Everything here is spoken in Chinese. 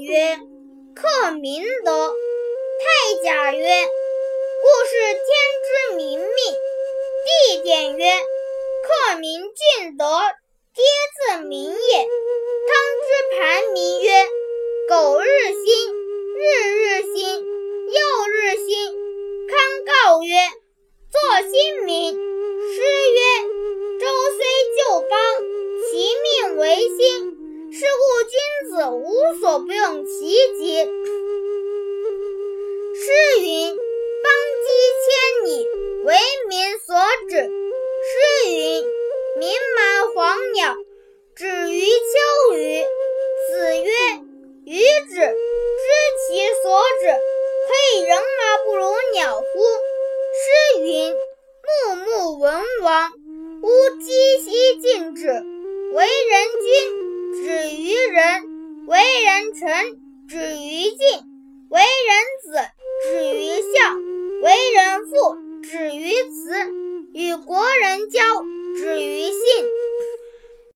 曰：“克明德。”太甲曰：“故事天之明命。”地点曰：“克明俊德，皆自明也。”汤之盘铭曰：“苟日新，子无所不用其极。诗云：“邦畿千里，为民所指。”诗云：“民蛮黄鸟，止于秋隅。”子曰：“予止，知其所止，可以人而不如鸟乎？”诗云：“穆穆文王，乌鸡兮敬止。”为人君，止于；臣，止于敬；为人子，止于孝；为人父，止于慈。与国人交。